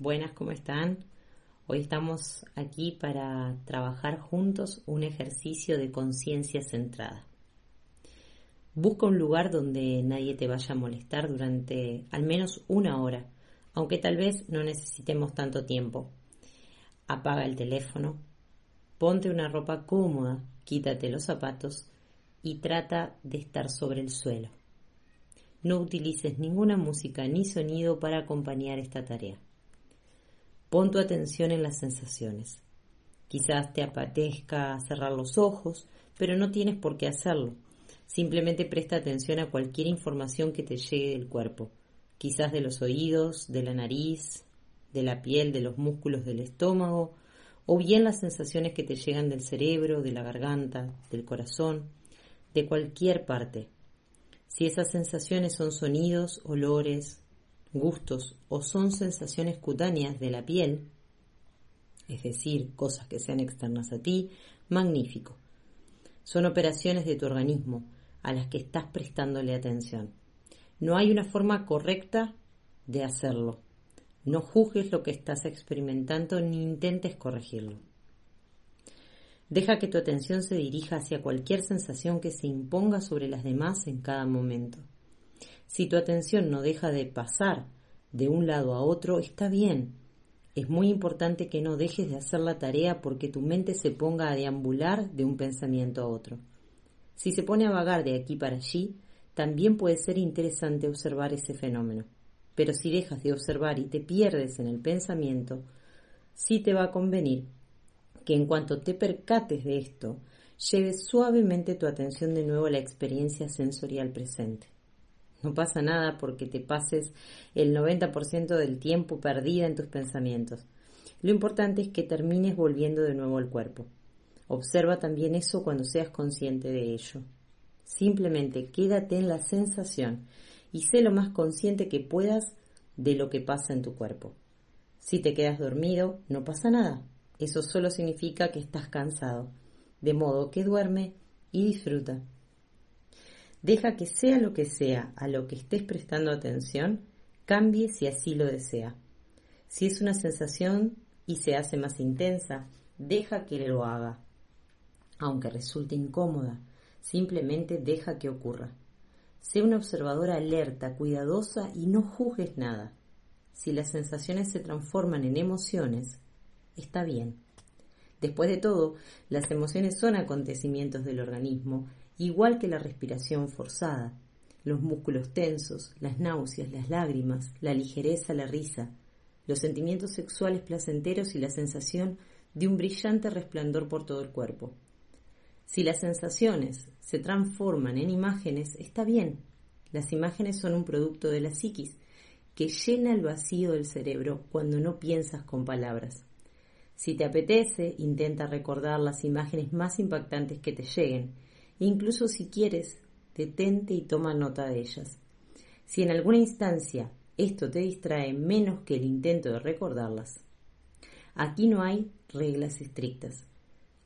Buenas, ¿cómo están? Hoy estamos aquí para trabajar juntos un ejercicio de conciencia centrada. Busca un lugar donde nadie te vaya a molestar durante al menos una hora, aunque tal vez no necesitemos tanto tiempo. Apaga el teléfono, ponte una ropa cómoda, quítate los zapatos y trata de estar sobre el suelo. No utilices ninguna música ni sonido para acompañar esta tarea. Pon tu atención en las sensaciones. Quizás te apetezca cerrar los ojos, pero no tienes por qué hacerlo. Simplemente presta atención a cualquier información que te llegue del cuerpo, quizás de los oídos, de la nariz, de la piel, de los músculos del estómago, o bien las sensaciones que te llegan del cerebro, de la garganta, del corazón, de cualquier parte. Si esas sensaciones son sonidos, olores, gustos o son sensaciones cutáneas de la piel, es decir, cosas que sean externas a ti, magnífico. Son operaciones de tu organismo a las que estás prestándole atención. No hay una forma correcta de hacerlo. No juzgues lo que estás experimentando ni intentes corregirlo. Deja que tu atención se dirija hacia cualquier sensación que se imponga sobre las demás en cada momento. Si tu atención no deja de pasar de un lado a otro, está bien. Es muy importante que no dejes de hacer la tarea porque tu mente se ponga a deambular de un pensamiento a otro. Si se pone a vagar de aquí para allí, también puede ser interesante observar ese fenómeno. Pero si dejas de observar y te pierdes en el pensamiento, sí te va a convenir que en cuanto te percates de esto, lleves suavemente tu atención de nuevo a la experiencia sensorial presente. No pasa nada porque te pases el 90% del tiempo perdida en tus pensamientos. Lo importante es que termines volviendo de nuevo al cuerpo. Observa también eso cuando seas consciente de ello. Simplemente quédate en la sensación y sé lo más consciente que puedas de lo que pasa en tu cuerpo. Si te quedas dormido, no pasa nada. Eso solo significa que estás cansado. De modo que duerme y disfruta. Deja que sea lo que sea a lo que estés prestando atención, cambie si así lo desea. Si es una sensación y se hace más intensa, deja que lo haga. Aunque resulte incómoda, simplemente deja que ocurra. Sé una observadora alerta, cuidadosa y no juzgues nada. Si las sensaciones se transforman en emociones, está bien. Después de todo, las emociones son acontecimientos del organismo igual que la respiración forzada, los músculos tensos, las náuseas, las lágrimas, la ligereza, la risa, los sentimientos sexuales placenteros y la sensación de un brillante resplandor por todo el cuerpo. Si las sensaciones se transforman en imágenes, está bien. Las imágenes son un producto de la psiquis que llena el vacío del cerebro cuando no piensas con palabras. Si te apetece, intenta recordar las imágenes más impactantes que te lleguen Incluso si quieres, detente y toma nota de ellas. Si en alguna instancia esto te distrae menos que el intento de recordarlas. Aquí no hay reglas estrictas.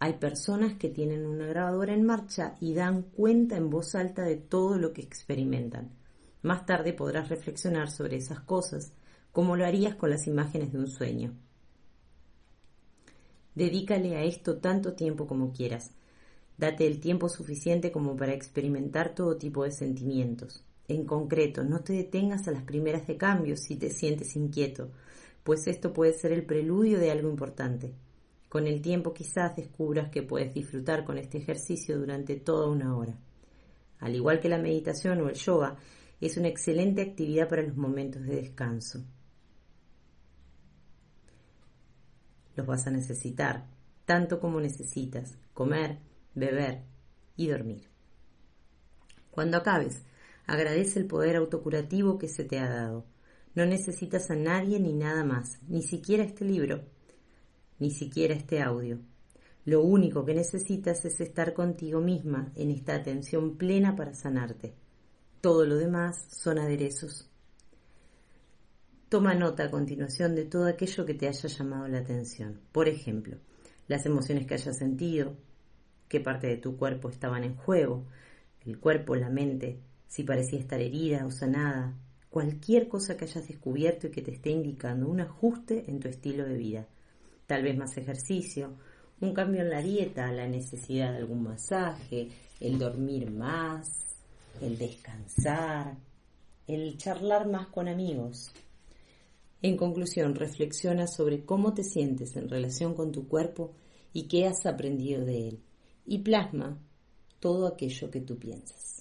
Hay personas que tienen una grabadora en marcha y dan cuenta en voz alta de todo lo que experimentan. Más tarde podrás reflexionar sobre esas cosas, como lo harías con las imágenes de un sueño. Dedícale a esto tanto tiempo como quieras. Date el tiempo suficiente como para experimentar todo tipo de sentimientos. En concreto, no te detengas a las primeras de cambio si te sientes inquieto, pues esto puede ser el preludio de algo importante. Con el tiempo quizás descubras que puedes disfrutar con este ejercicio durante toda una hora. Al igual que la meditación o el yoga, es una excelente actividad para los momentos de descanso. Los vas a necesitar, tanto como necesitas comer, beber y dormir. Cuando acabes, Agradece el poder autocurativo que se te ha dado. No necesitas a nadie ni nada más, ni siquiera este libro, ni siquiera este audio. Lo único que necesitas es estar contigo misma en esta atención plena para sanarte. Todo lo demás son aderezos. Toma nota a continuación de todo aquello que te haya llamado la atención. Por ejemplo, las emociones que hayas sentido, qué parte de tu cuerpo estaban en juego, el cuerpo, la mente, si parecía estar herida o sanada, cualquier cosa que hayas descubierto y que te esté indicando un ajuste en tu estilo de vida. Tal vez más ejercicio, un cambio en la dieta, la necesidad de algún masaje, el dormir más, el descansar, el charlar más con amigos, en conclusión, reflexiona sobre cómo te sientes en relación con tu cuerpo y qué has aprendido de él. Y plasma todo aquello que tú piensas.